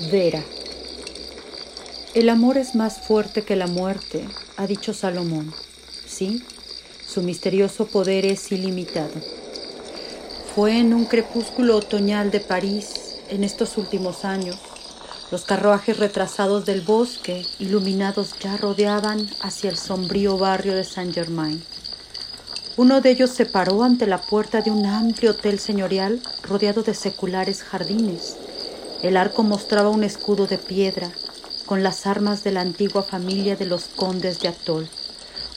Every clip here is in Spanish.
Vera. El amor es más fuerte que la muerte, ha dicho Salomón. Sí, su misterioso poder es ilimitado. Fue en un crepúsculo otoñal de París, en estos últimos años, los carruajes retrasados del bosque, iluminados ya rodeaban hacia el sombrío barrio de Saint-Germain. Uno de ellos se paró ante la puerta de un amplio hotel señorial rodeado de seculares jardines. El arco mostraba un escudo de piedra con las armas de la antigua familia de los condes de Atol,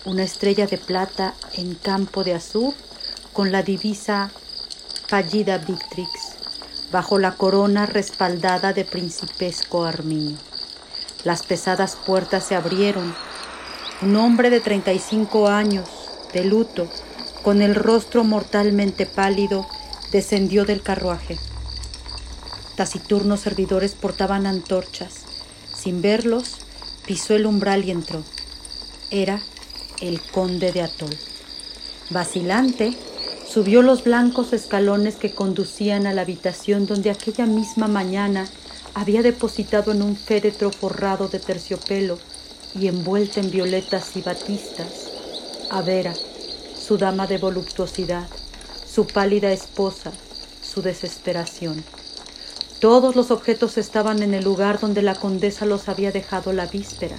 una estrella de plata en campo de azur con la divisa Pallida Victrix, bajo la corona respaldada de principesco armiño. Las pesadas puertas se abrieron. Un hombre de treinta y cinco años, de luto, con el rostro mortalmente pálido, descendió del carruaje. Taciturnos servidores portaban antorchas. Sin verlos, pisó el umbral y entró. Era el conde de Atol. Vacilante, subió los blancos escalones que conducían a la habitación donde aquella misma mañana había depositado en un féretro forrado de terciopelo y envuelta en violetas y batistas a Vera, su dama de voluptuosidad, su pálida esposa, su desesperación. Todos los objetos estaban en el lugar donde la condesa los había dejado la víspera.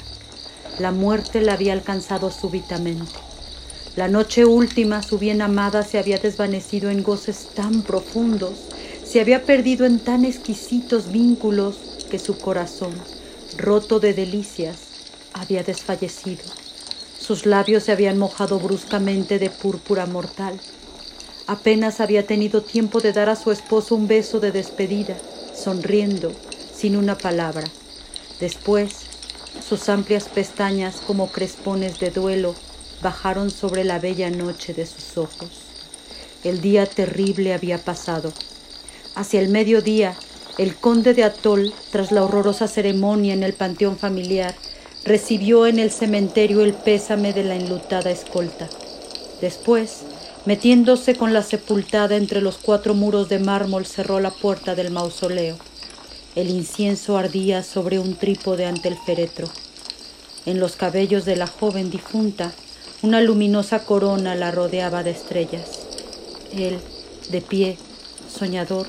La muerte la había alcanzado súbitamente. La noche última su bien amada se había desvanecido en goces tan profundos, se había perdido en tan exquisitos vínculos que su corazón, roto de delicias, había desfallecido. Sus labios se habían mojado bruscamente de púrpura mortal. Apenas había tenido tiempo de dar a su esposo un beso de despedida, sonriendo, sin una palabra. Después, sus amplias pestañas, como crespones de duelo, bajaron sobre la bella noche de sus ojos. El día terrible había pasado. Hacia el mediodía, el conde de Atol, tras la horrorosa ceremonia en el panteón familiar, recibió en el cementerio el pésame de la enlutada escolta. Después, metiéndose con la sepultada entre los cuatro muros de mármol, cerró la puerta del mausoleo. El incienso ardía sobre un trípode ante el féretro. En los cabellos de la joven difunta, una luminosa corona la rodeaba de estrellas. Él, de pie, soñador,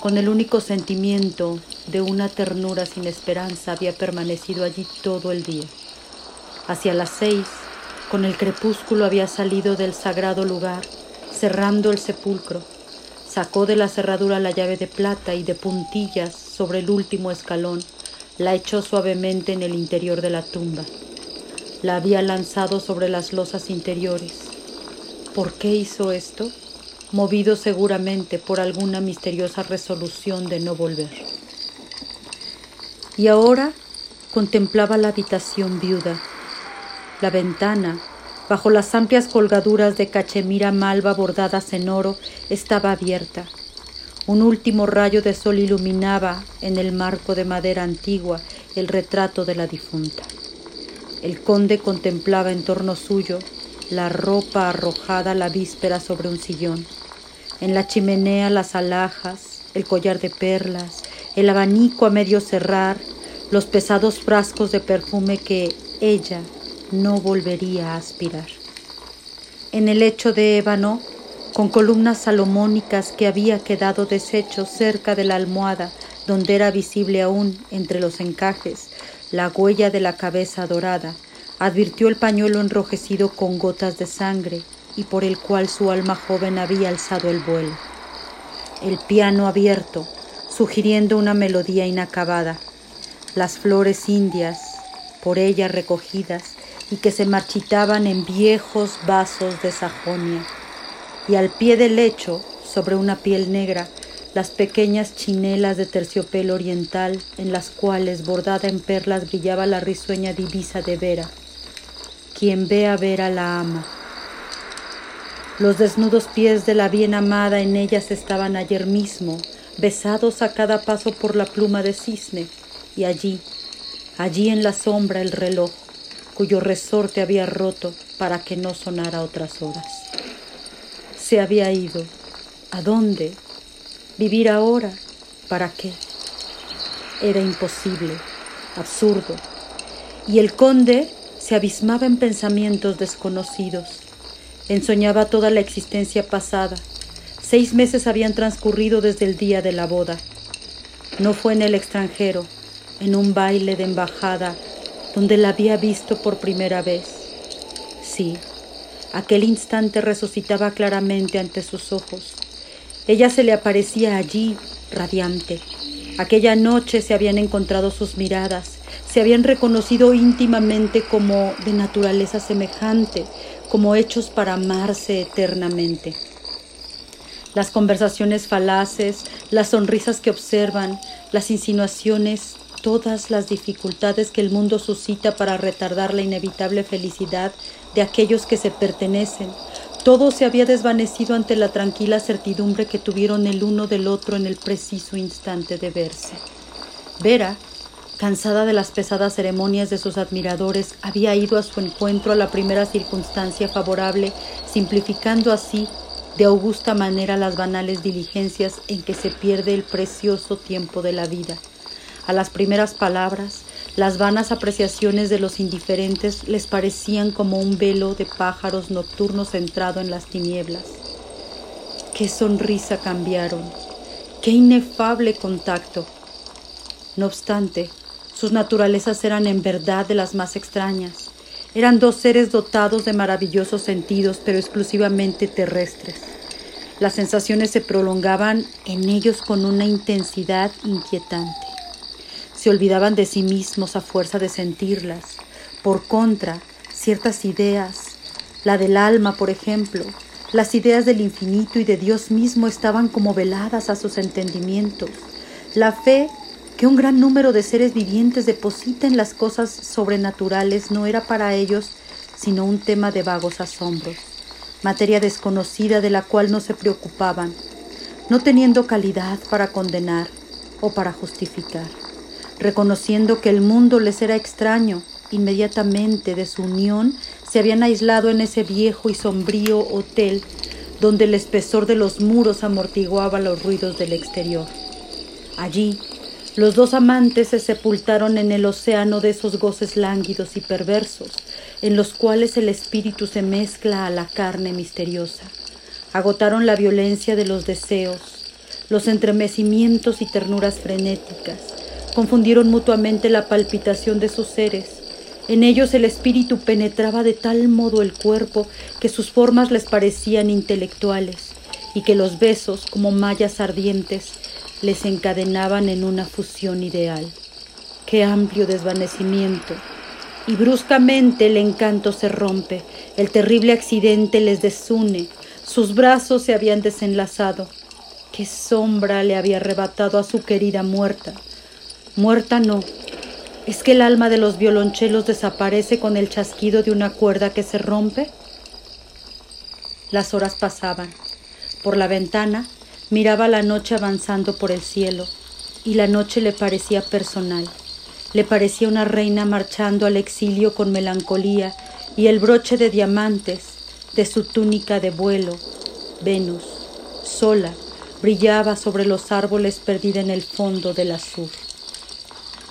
con el único sentimiento de una ternura sin esperanza, había permanecido allí todo el día. Hacia las seis, con el crepúsculo había salido del sagrado lugar, cerrando el sepulcro. Sacó de la cerradura la llave de plata y de puntillas sobre el último escalón la echó suavemente en el interior de la tumba. La había lanzado sobre las losas interiores. ¿Por qué hizo esto? Movido seguramente por alguna misteriosa resolución de no volver y ahora contemplaba la habitación viuda. La ventana, bajo las amplias colgaduras de cachemira malva bordadas en oro, estaba abierta. Un último rayo de sol iluminaba en el marco de madera antigua el retrato de la difunta. El conde contemplaba en torno suyo la ropa arrojada la víspera sobre un sillón. En la chimenea las alhajas, el collar de perlas, el abanico a medio cerrar, los pesados frascos de perfume que ella no volvería a aspirar. En el lecho de ébano, con columnas salomónicas que había quedado deshecho cerca de la almohada, donde era visible aún entre los encajes la huella de la cabeza dorada, advirtió el pañuelo enrojecido con gotas de sangre y por el cual su alma joven había alzado el vuelo. El piano abierto, sugiriendo una melodía inacabada, las flores indias por ella recogidas y que se marchitaban en viejos vasos de Sajonia, y al pie del lecho, sobre una piel negra, las pequeñas chinelas de terciopelo oriental en las cuales bordada en perlas brillaba la risueña divisa de Vera. Quien ve a Vera la ama. Los desnudos pies de la bien amada en ellas estaban ayer mismo, besados a cada paso por la pluma de cisne, y allí, allí en la sombra el reloj, cuyo resorte había roto para que no sonara otras horas. Se había ido. ¿A dónde? ¿Vivir ahora? ¿Para qué? era imposible, absurdo, y el conde se abismaba en pensamientos desconocidos. Ensoñaba toda la existencia pasada. Seis meses habían transcurrido desde el día de la boda. No fue en el extranjero, en un baile de embajada, donde la había visto por primera vez. Sí, aquel instante resucitaba claramente ante sus ojos. Ella se le aparecía allí, radiante. Aquella noche se habían encontrado sus miradas, se habían reconocido íntimamente como de naturaleza semejante, como hechos para amarse eternamente. Las conversaciones falaces, las sonrisas que observan, las insinuaciones, todas las dificultades que el mundo suscita para retardar la inevitable felicidad de aquellos que se pertenecen, todo se había desvanecido ante la tranquila certidumbre que tuvieron el uno del otro en el preciso instante de verse. Vera Cansada de las pesadas ceremonias de sus admiradores, había ido a su encuentro a la primera circunstancia favorable, simplificando así de augusta manera las banales diligencias en que se pierde el precioso tiempo de la vida. A las primeras palabras, las vanas apreciaciones de los indiferentes les parecían como un velo de pájaros nocturnos centrado en las tinieblas. Qué sonrisa cambiaron, qué inefable contacto. No obstante, sus naturalezas eran en verdad de las más extrañas. Eran dos seres dotados de maravillosos sentidos, pero exclusivamente terrestres. Las sensaciones se prolongaban en ellos con una intensidad inquietante. Se olvidaban de sí mismos a fuerza de sentirlas. Por contra, ciertas ideas, la del alma, por ejemplo, las ideas del infinito y de Dios mismo estaban como veladas a sus entendimientos. La fe que un gran número de seres vivientes deposita en las cosas sobrenaturales no era para ellos sino un tema de vagos asombros, materia desconocida de la cual no se preocupaban, no teniendo calidad para condenar o para justificar, reconociendo que el mundo les era extraño, inmediatamente de su unión se habían aislado en ese viejo y sombrío hotel donde el espesor de los muros amortiguaba los ruidos del exterior. Allí, los dos amantes se sepultaron en el océano de esos goces lánguidos y perversos, en los cuales el espíritu se mezcla a la carne misteriosa. Agotaron la violencia de los deseos, los entremecimientos y ternuras frenéticas, confundieron mutuamente la palpitación de sus seres. En ellos el espíritu penetraba de tal modo el cuerpo que sus formas les parecían intelectuales y que los besos, como mallas ardientes, les encadenaban en una fusión ideal. Qué amplio desvanecimiento. Y bruscamente el encanto se rompe, el terrible accidente les desune, sus brazos se habían desenlazado. Qué sombra le había arrebatado a su querida muerta. Muerta no. ¿Es que el alma de los violonchelos desaparece con el chasquido de una cuerda que se rompe? Las horas pasaban. Por la ventana Miraba la noche avanzando por el cielo, y la noche le parecía personal. Le parecía una reina marchando al exilio con melancolía, y el broche de diamantes de su túnica de vuelo, Venus, sola, brillaba sobre los árboles perdida en el fondo del azul.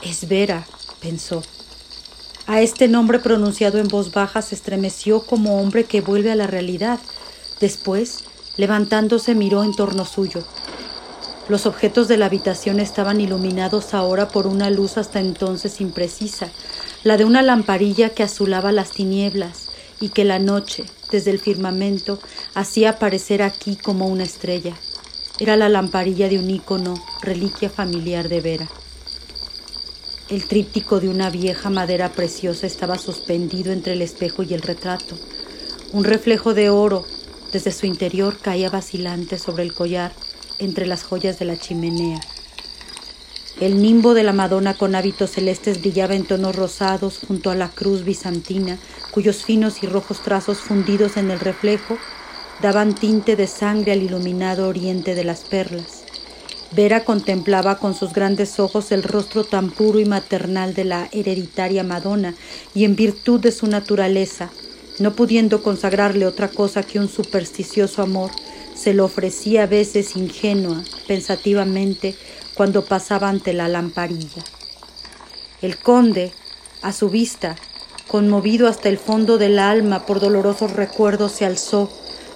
Es Vera, pensó. A este nombre pronunciado en voz baja se estremeció como hombre que vuelve a la realidad. Después Levantándose miró en torno suyo. Los objetos de la habitación estaban iluminados ahora por una luz hasta entonces imprecisa, la de una lamparilla que azulaba las tinieblas y que la noche, desde el firmamento, hacía aparecer aquí como una estrella. Era la lamparilla de un ícono, reliquia familiar de Vera. El tríptico de una vieja madera preciosa estaba suspendido entre el espejo y el retrato. Un reflejo de oro desde su interior caía vacilante sobre el collar entre las joyas de la chimenea. El nimbo de la Madonna con hábitos celestes brillaba en tonos rosados junto a la cruz bizantina, cuyos finos y rojos trazos fundidos en el reflejo daban tinte de sangre al iluminado oriente de las perlas. Vera contemplaba con sus grandes ojos el rostro tan puro y maternal de la hereditaria Madonna, y en virtud de su naturaleza, no pudiendo consagrarle otra cosa que un supersticioso amor, se lo ofrecía a veces ingenua, pensativamente, cuando pasaba ante la lamparilla. El conde, a su vista, conmovido hasta el fondo del alma por dolorosos recuerdos, se alzó,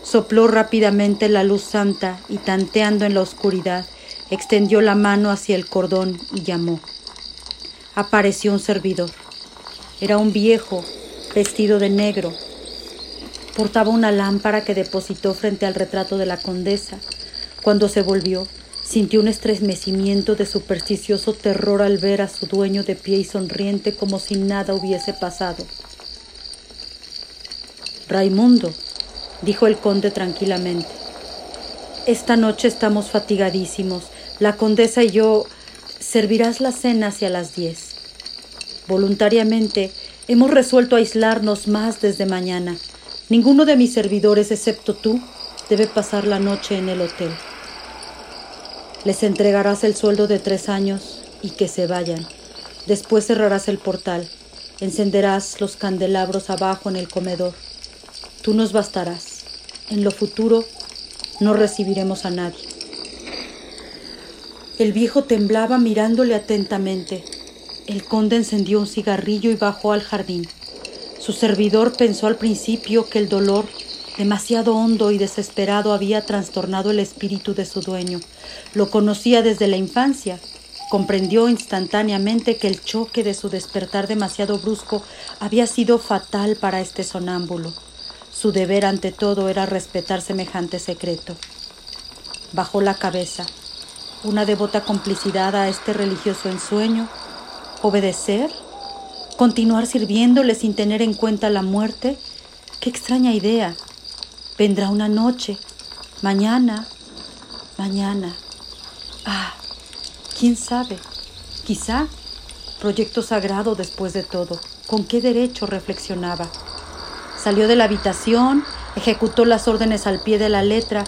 sopló rápidamente la luz santa y tanteando en la oscuridad, extendió la mano hacia el cordón y llamó. Apareció un servidor. Era un viejo, vestido de negro. Portaba una lámpara que depositó frente al retrato de la condesa. Cuando se volvió, sintió un estremecimiento de supersticioso terror al ver a su dueño de pie y sonriente como si nada hubiese pasado. Raimundo, dijo el conde tranquilamente, esta noche estamos fatigadísimos. La condesa y yo servirás la cena hacia las diez. Voluntariamente hemos resuelto aislarnos más desde mañana. Ninguno de mis servidores, excepto tú, debe pasar la noche en el hotel. Les entregarás el sueldo de tres años y que se vayan. Después cerrarás el portal, encenderás los candelabros abajo en el comedor. Tú nos bastarás. En lo futuro no recibiremos a nadie. El viejo temblaba mirándole atentamente. El conde encendió un cigarrillo y bajó al jardín. Su servidor pensó al principio que el dolor, demasiado hondo y desesperado, había trastornado el espíritu de su dueño. Lo conocía desde la infancia. Comprendió instantáneamente que el choque de su despertar demasiado brusco había sido fatal para este sonámbulo. Su deber ante todo era respetar semejante secreto. Bajó la cabeza. Una devota complicidad a este religioso ensueño ¿Obedecer? ¿Continuar sirviéndole sin tener en cuenta la muerte? Qué extraña idea. Vendrá una noche, mañana, mañana. Ah, quién sabe. Quizá proyecto sagrado después de todo. ¿Con qué derecho reflexionaba? Salió de la habitación, ejecutó las órdenes al pie de la letra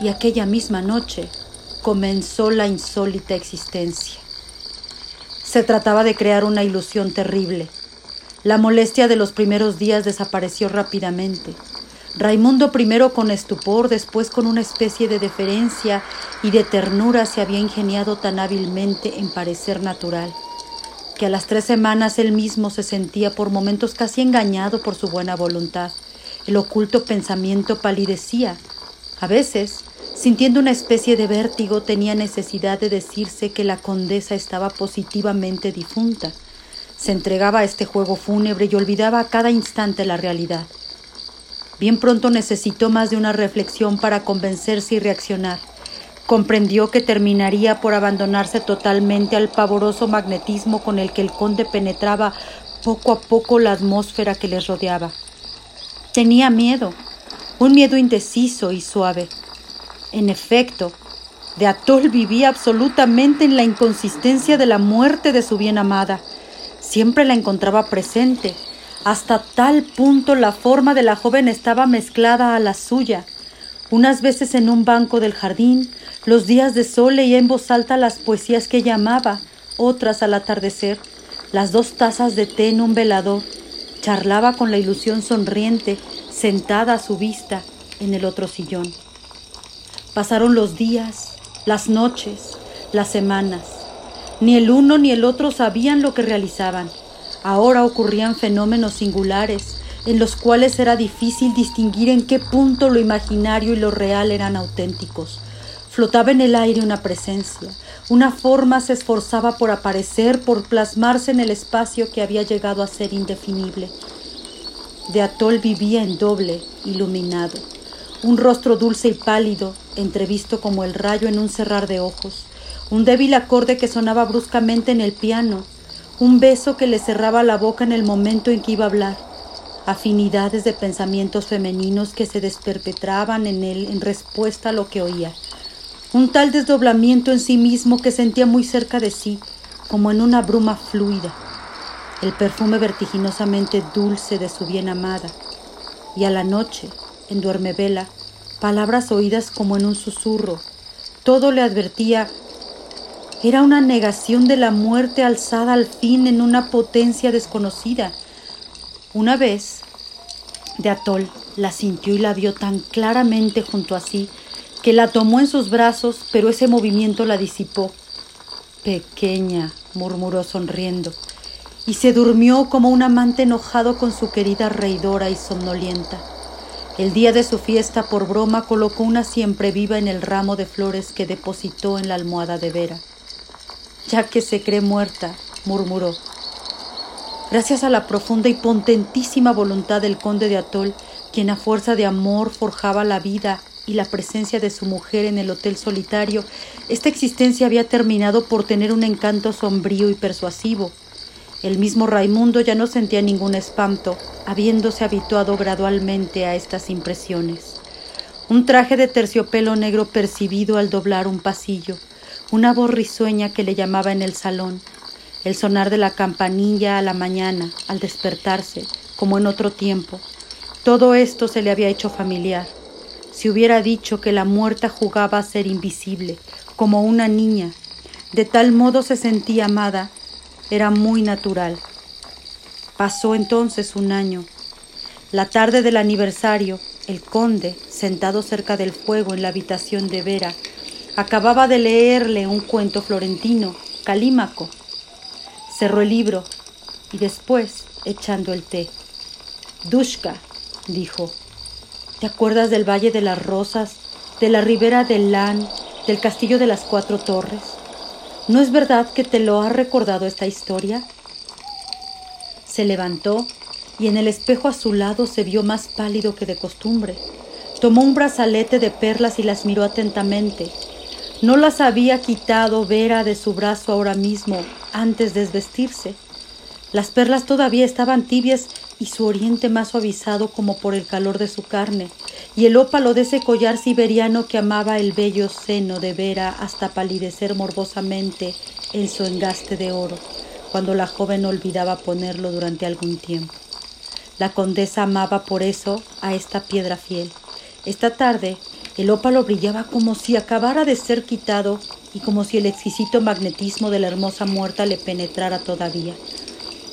y aquella misma noche comenzó la insólita existencia. Se trataba de crear una ilusión terrible. La molestia de los primeros días desapareció rápidamente. Raimundo primero con estupor, después con una especie de deferencia y de ternura se había ingeniado tan hábilmente en parecer natural, que a las tres semanas él mismo se sentía por momentos casi engañado por su buena voluntad. El oculto pensamiento palidecía. A veces Sintiendo una especie de vértigo, tenía necesidad de decirse que la condesa estaba positivamente difunta. Se entregaba a este juego fúnebre y olvidaba a cada instante la realidad. Bien pronto necesitó más de una reflexión para convencerse y reaccionar. Comprendió que terminaría por abandonarse totalmente al pavoroso magnetismo con el que el conde penetraba poco a poco la atmósfera que les rodeaba. Tenía miedo, un miedo indeciso y suave en efecto, de Atol vivía absolutamente en la inconsistencia de la muerte de su bien amada. Siempre la encontraba presente. Hasta tal punto la forma de la joven estaba mezclada a la suya. Unas veces en un banco del jardín, los días de sol leía en voz alta las poesías que llamaba, otras al atardecer, las dos tazas de té en un velador. Charlaba con la ilusión sonriente, sentada a su vista en el otro sillón. Pasaron los días, las noches, las semanas. Ni el uno ni el otro sabían lo que realizaban. Ahora ocurrían fenómenos singulares en los cuales era difícil distinguir en qué punto lo imaginario y lo real eran auténticos. Flotaba en el aire una presencia, una forma se esforzaba por aparecer, por plasmarse en el espacio que había llegado a ser indefinible. De Atol vivía en doble, iluminado un rostro dulce y pálido, entrevisto como el rayo en un cerrar de ojos, un débil acorde que sonaba bruscamente en el piano, un beso que le cerraba la boca en el momento en que iba a hablar, afinidades de pensamientos femeninos que se desperpetraban en él en respuesta a lo que oía, un tal desdoblamiento en sí mismo que sentía muy cerca de sí, como en una bruma fluida, el perfume vertiginosamente dulce de su bien amada, y a la noche, en duermevela, palabras oídas como en un susurro. Todo le advertía. Era una negación de la muerte alzada al fin en una potencia desconocida. Una vez, de Atol la sintió y la vio tan claramente junto a sí que la tomó en sus brazos, pero ese movimiento la disipó. Pequeña, murmuró sonriendo, y se durmió como un amante enojado con su querida reidora y somnolienta. El día de su fiesta, por broma, colocó una siempre viva en el ramo de flores que depositó en la almohada de Vera. Ya que se cree muerta, murmuró. Gracias a la profunda y potentísima voluntad del conde de Atol, quien a fuerza de amor forjaba la vida y la presencia de su mujer en el hotel solitario, esta existencia había terminado por tener un encanto sombrío y persuasivo. El mismo Raimundo ya no sentía ningún espanto, habiéndose habituado gradualmente a estas impresiones. Un traje de terciopelo negro percibido al doblar un pasillo, una voz risueña que le llamaba en el salón, el sonar de la campanilla a la mañana, al despertarse, como en otro tiempo. Todo esto se le había hecho familiar si hubiera dicho que la muerta jugaba a ser invisible, como una niña, de tal modo se sentía amada, era muy natural. Pasó entonces un año. La tarde del aniversario, el conde, sentado cerca del fuego en la habitación de Vera, acababa de leerle un cuento florentino, Calímaco. Cerró el libro y después, echando el té, Dushka, dijo, ¿Te acuerdas del Valle de las Rosas, de la ribera del Lan, del Castillo de las Cuatro Torres? ¿No es verdad que te lo ha recordado esta historia? Se levantó y en el espejo a su lado se vio más pálido que de costumbre. Tomó un brazalete de perlas y las miró atentamente. No las había quitado Vera de su brazo ahora mismo, antes de desvestirse. Las perlas todavía estaban tibias y su oriente más suavizado como por el calor de su carne, y el ópalo de ese collar siberiano que amaba el bello seno de Vera hasta palidecer morbosamente en su engaste de oro, cuando la joven olvidaba ponerlo durante algún tiempo. La condesa amaba por eso a esta piedra fiel. Esta tarde el ópalo brillaba como si acabara de ser quitado y como si el exquisito magnetismo de la hermosa muerta le penetrara todavía.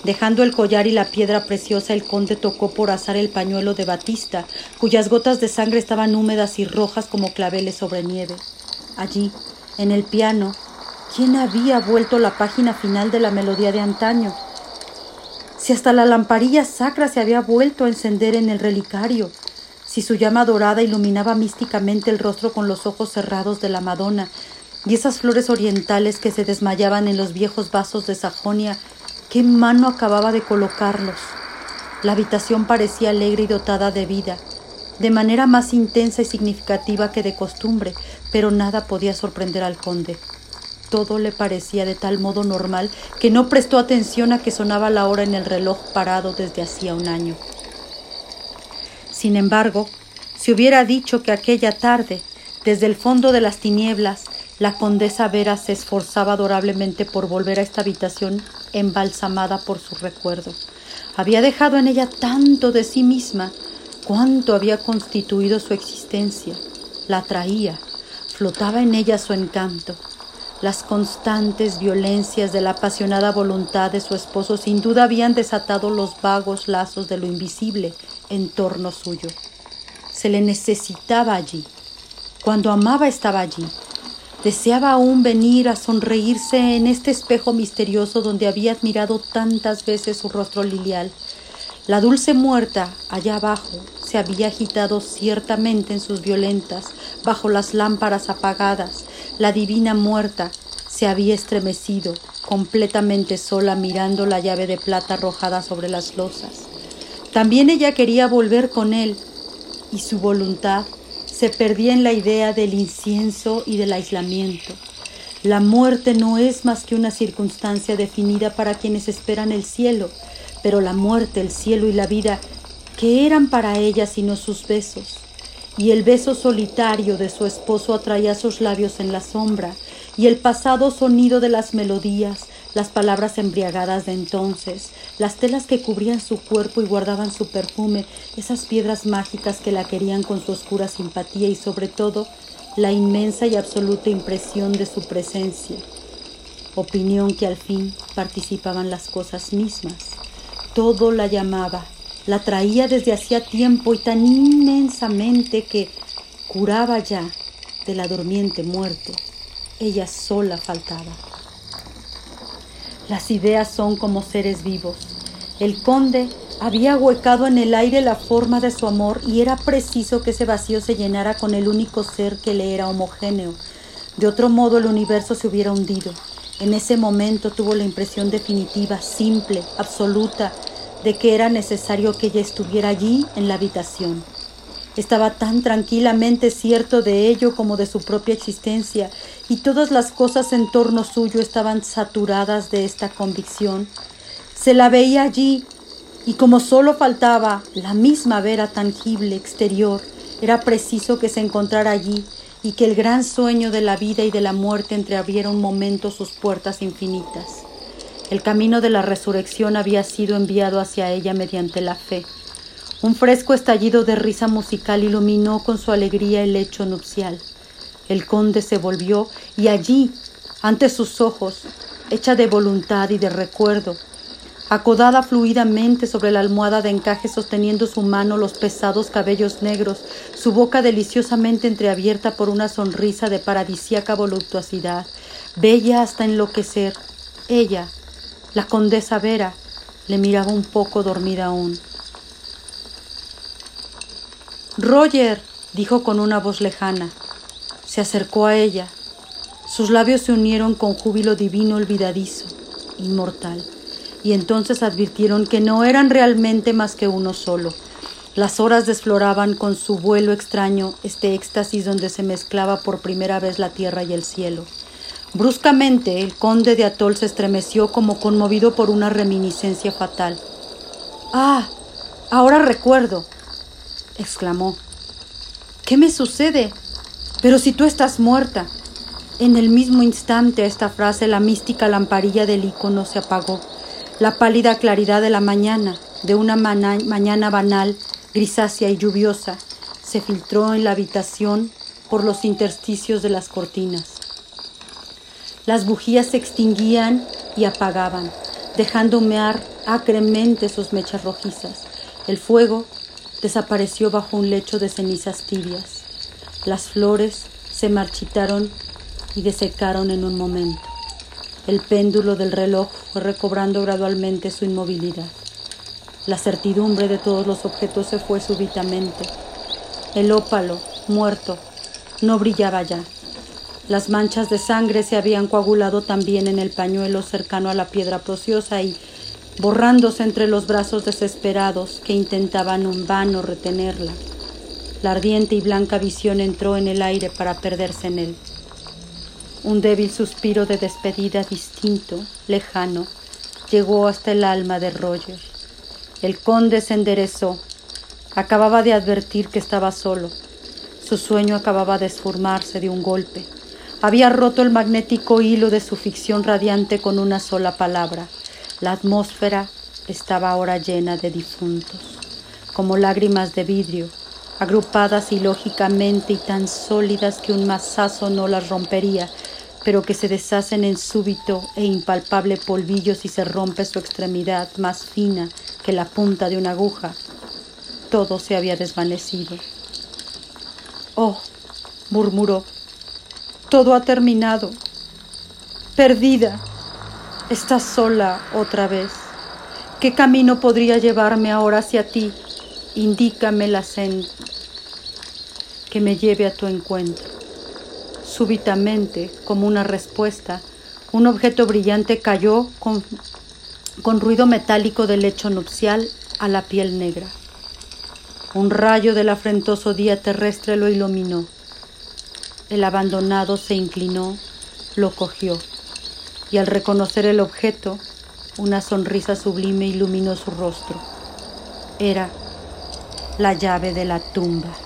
Dejando el collar y la piedra preciosa, el conde tocó por azar el pañuelo de batista, cuyas gotas de sangre estaban húmedas y rojas como claveles sobre nieve. Allí, en el piano, ¿quién había vuelto la página final de la melodía de antaño? Si hasta la lamparilla sacra se había vuelto a encender en el relicario, si su llama dorada iluminaba místicamente el rostro con los ojos cerrados de la Madonna, y esas flores orientales que se desmayaban en los viejos vasos de Sajonia ¿Qué mano acababa de colocarlos? La habitación parecía alegre y dotada de vida, de manera más intensa y significativa que de costumbre, pero nada podía sorprender al conde. Todo le parecía de tal modo normal que no prestó atención a que sonaba la hora en el reloj parado desde hacía un año. Sin embargo, si hubiera dicho que aquella tarde, desde el fondo de las tinieblas, la condesa Vera se esforzaba adorablemente por volver a esta habitación embalsamada por su recuerdo. Había dejado en ella tanto de sí misma, cuánto había constituido su existencia. La atraía, flotaba en ella su encanto. Las constantes violencias de la apasionada voluntad de su esposo sin duda habían desatado los vagos lazos de lo invisible en torno suyo. Se le necesitaba allí. Cuando amaba estaba allí, Deseaba aún venir a sonreírse en este espejo misterioso donde había admirado tantas veces su rostro lilial. La dulce muerta, allá abajo, se había agitado ciertamente en sus violentas, bajo las lámparas apagadas. La divina muerta se había estremecido, completamente sola, mirando la llave de plata arrojada sobre las losas. También ella quería volver con él, y su voluntad se perdía en la idea del incienso y del aislamiento. La muerte no es más que una circunstancia definida para quienes esperan el cielo, pero la muerte, el cielo y la vida, ¿qué eran para ella sino sus besos? Y el beso solitario de su esposo atraía sus labios en la sombra, y el pasado sonido de las melodías, las palabras embriagadas de entonces, las telas que cubrían su cuerpo y guardaban su perfume, esas piedras mágicas que la querían con su oscura simpatía y sobre todo la inmensa y absoluta impresión de su presencia. Opinión que al fin participaban las cosas mismas. Todo la llamaba, la traía desde hacía tiempo y tan inmensamente que curaba ya de la durmiente muerte. Ella sola faltaba. Las ideas son como seres vivos. El conde había huecado en el aire la forma de su amor y era preciso que ese vacío se llenara con el único ser que le era homogéneo. De otro modo el universo se hubiera hundido. En ese momento tuvo la impresión definitiva, simple, absoluta, de que era necesario que ella estuviera allí en la habitación. Estaba tan tranquilamente cierto de ello como de su propia existencia, y todas las cosas en torno suyo estaban saturadas de esta convicción. Se la veía allí, y como solo faltaba la misma vera tangible exterior, era preciso que se encontrara allí y que el gran sueño de la vida y de la muerte entreabriera un momento sus puertas infinitas. El camino de la resurrección había sido enviado hacia ella mediante la fe. Un fresco estallido de risa musical iluminó con su alegría el lecho nupcial. El conde se volvió y allí, ante sus ojos, hecha de voluntad y de recuerdo, acodada fluidamente sobre la almohada de encaje sosteniendo su mano los pesados cabellos negros, su boca deliciosamente entreabierta por una sonrisa de paradisíaca voluptuosidad, bella hasta enloquecer. Ella, la condesa Vera, le miraba un poco dormida aún. Roger, dijo con una voz lejana. Se acercó a ella. Sus labios se unieron con júbilo divino olvidadizo, inmortal y entonces advirtieron que no eran realmente más que uno solo. Las horas desfloraban con su vuelo extraño este éxtasis donde se mezclaba por primera vez la tierra y el cielo. Bruscamente el conde de Atol se estremeció como conmovido por una reminiscencia fatal. Ah, ahora recuerdo, exclamó. ¿Qué me sucede? Pero si tú estás muerta. En el mismo instante a esta frase la mística lamparilla del icono se apagó la pálida claridad de la mañana, de una mañana banal, grisácea y lluviosa, se filtró en la habitación por los intersticios de las cortinas. Las bujías se extinguían y apagaban, dejando humear acremente sus mechas rojizas. El fuego desapareció bajo un lecho de cenizas tibias. Las flores se marchitaron y desecaron en un momento. El péndulo del reloj fue recobrando gradualmente su inmovilidad. La certidumbre de todos los objetos se fue súbitamente. El ópalo, muerto, no brillaba ya. Las manchas de sangre se habían coagulado también en el pañuelo cercano a la piedra preciosa y, borrándose entre los brazos desesperados que intentaban en vano retenerla, la ardiente y blanca visión entró en el aire para perderse en él. Un débil suspiro de despedida distinto, lejano, llegó hasta el alma de Roger. El conde se enderezó. Acababa de advertir que estaba solo. Su sueño acababa de esformarse de un golpe. Había roto el magnético hilo de su ficción radiante con una sola palabra. La atmósfera estaba ahora llena de difuntos, como lágrimas de vidrio, agrupadas ilógicamente y tan sólidas que un mazazo no las rompería, pero que se deshacen en súbito e impalpable polvillo si se rompe su extremidad más fina que la punta de una aguja. Todo se había desvanecido. Oh, murmuró, todo ha terminado. Perdida. Estás sola otra vez. ¿Qué camino podría llevarme ahora hacia ti? Indícame la senda que me lleve a tu encuentro. Súbitamente, como una respuesta, un objeto brillante cayó con, con ruido metálico del lecho nupcial a la piel negra. Un rayo del afrentoso día terrestre lo iluminó. El abandonado se inclinó, lo cogió, y al reconocer el objeto, una sonrisa sublime iluminó su rostro. Era la llave de la tumba.